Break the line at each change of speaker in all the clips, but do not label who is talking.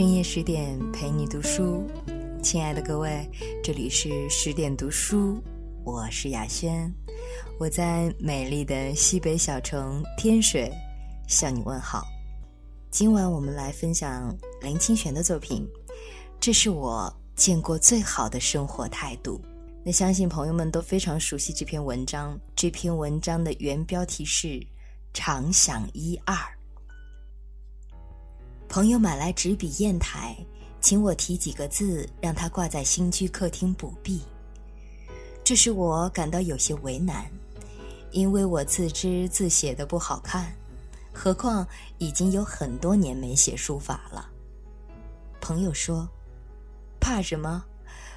深夜十点陪你读书，亲爱的各位，这里是十点读书，我是雅轩，我在美丽的西北小城天水向你问好。今晚我们来分享林清玄的作品，这是我见过最好的生活态度。那相信朋友们都非常熟悉这篇文章，这篇文章的原标题是“常想一二”。朋友买来纸笔砚台，请我提几个字，让他挂在新居客厅补壁。这使我感到有些为难，因为我自知字写的不好看，何况已经有很多年没写书法了。朋友说：“怕什么？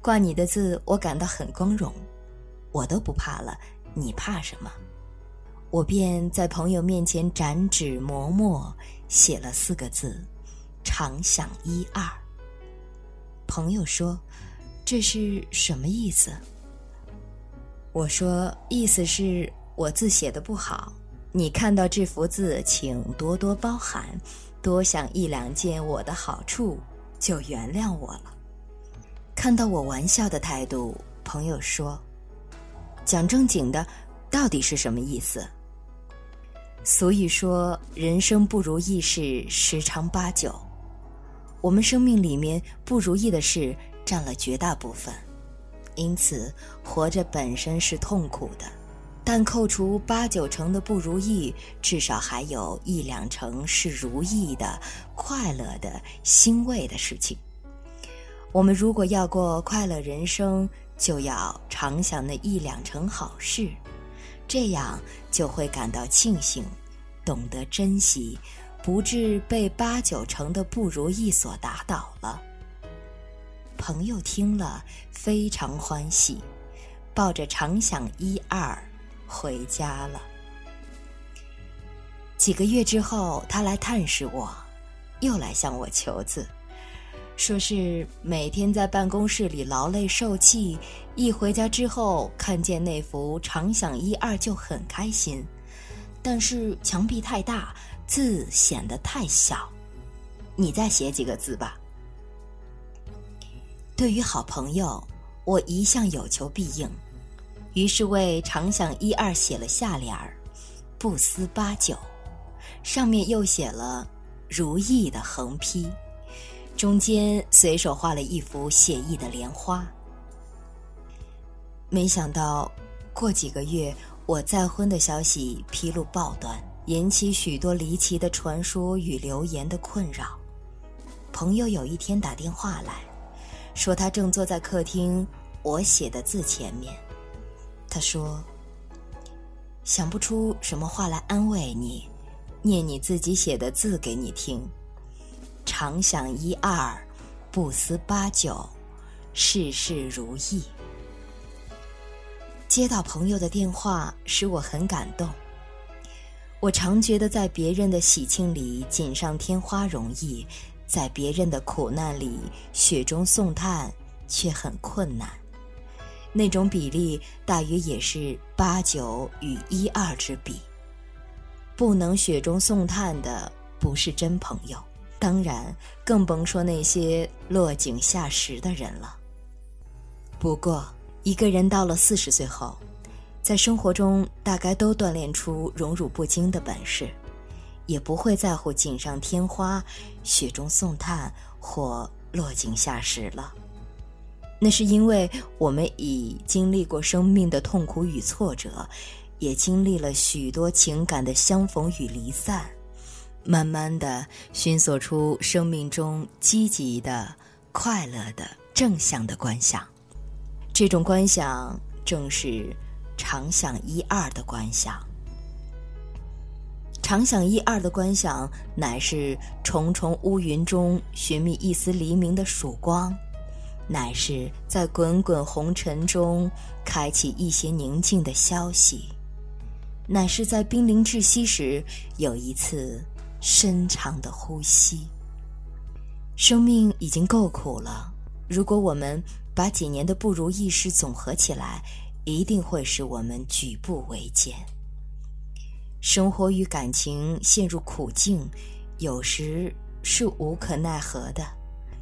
挂你的字，我感到很光荣。我都不怕了，你怕什么？”我便在朋友面前展纸磨墨，写了四个字。常想一二。朋友说：“这是什么意思？”我说：“意思是我字写的不好，你看到这幅字，请多多包涵，多想一两件我的好处，就原谅我了。”看到我玩笑的态度，朋友说：“讲正经的，到底是什么意思？”所以说，人生不如意事十常八九。我们生命里面不如意的事占了绝大部分，因此活着本身是痛苦的。但扣除八九成的不如意，至少还有一两成是如意的、快乐的、欣慰的事情。我们如果要过快乐人生，就要常想那一两成好事，这样就会感到庆幸，懂得珍惜。不至被八九成的不如意所打倒了。朋友听了非常欢喜，抱着常想一二回家了。几个月之后，他来探视我，又来向我求字，说是每天在办公室里劳累受气，一回家之后看见那幅常想一二就很开心，但是墙壁太大。字显得太小，你再写几个字吧。对于好朋友，我一向有求必应，于是为常想一二写了下联儿，不思八九，上面又写了如意的横批，中间随手画了一幅写意的莲花。没想到，过几个月，我再婚的消息披露报端。引起许多离奇的传说与流言的困扰。朋友有一天打电话来，说他正坐在客厅我写的字前面。他说：“想不出什么话来安慰你，念你自己写的字给你听。常想一二，不思八九，事事如意。”接到朋友的电话，使我很感动。我常觉得，在别人的喜庆里锦上添花容易，在别人的苦难里雪中送炭却很困难。那种比例大约也是八九与一二之比。不能雪中送炭的不是真朋友，当然更甭说那些落井下石的人了。不过，一个人到了四十岁后。在生活中，大概都锻炼出荣辱不惊的本事，也不会在乎锦上添花、雪中送炭或落井下石了。那是因为我们已经历过生命的痛苦与挫折，也经历了许多情感的相逢与离散，慢慢的寻索出生命中积极的、快乐的、正向的观想。这种观想正是。常想一二的观想，常想一二的观想，乃是重重乌云中寻觅一丝黎明的曙光，乃是在滚滚红尘中开启一些宁静的消息，乃是在濒临窒息时有一次深长的呼吸。生命已经够苦了，如果我们把几年的不如意事总合起来。一定会使我们举步维艰。生活与感情陷入苦境，有时是无可奈何的，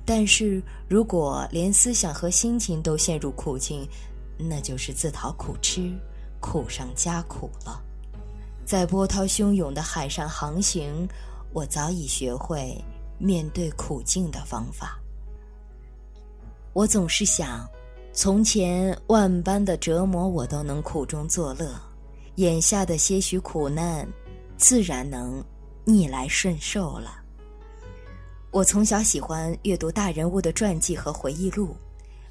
但是如果连思想和心情都陷入苦境，那就是自讨苦吃，苦上加苦了。在波涛汹涌的海上航行，我早已学会面对苦境的方法。我总是想，从前万般的折磨我都能苦中作乐，眼下的些许苦难，自然能逆来顺受了。我从小喜欢阅读大人物的传记和回忆录，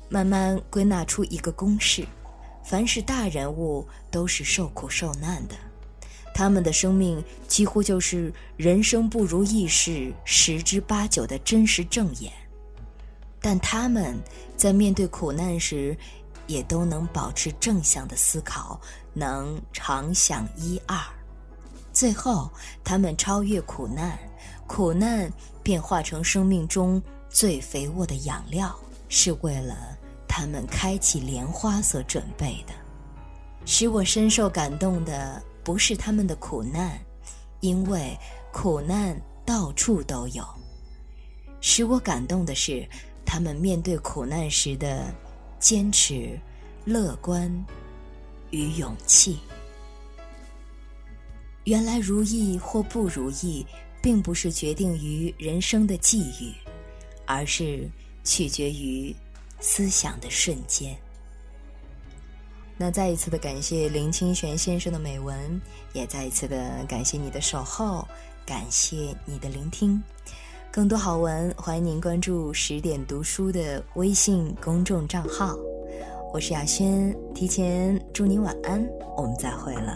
慢慢归纳出一个公式：凡是大人物都是受苦受难的，他们的生命几乎就是人生不如意事十之八九的真实正演。但他们在面对苦难时，也都能保持正向的思考，能常想一二，最后他们超越苦难，苦难变化成生命中最肥沃的养料，是为了他们开启莲花所准备的。使我深受感动的不是他们的苦难，因为苦难到处都有。使我感动的是。他们面对苦难时的坚持、乐观与勇气。原来如意或不如意，并不是决定于人生的际遇，而是取决于思想的瞬间。那再一次的感谢林清玄先生的美文，也再一次的感谢你的守候，感谢你的聆听。更多好文，欢迎您关注十点读书的微信公众账号。我是雅轩，提前祝您晚安，我们再会了。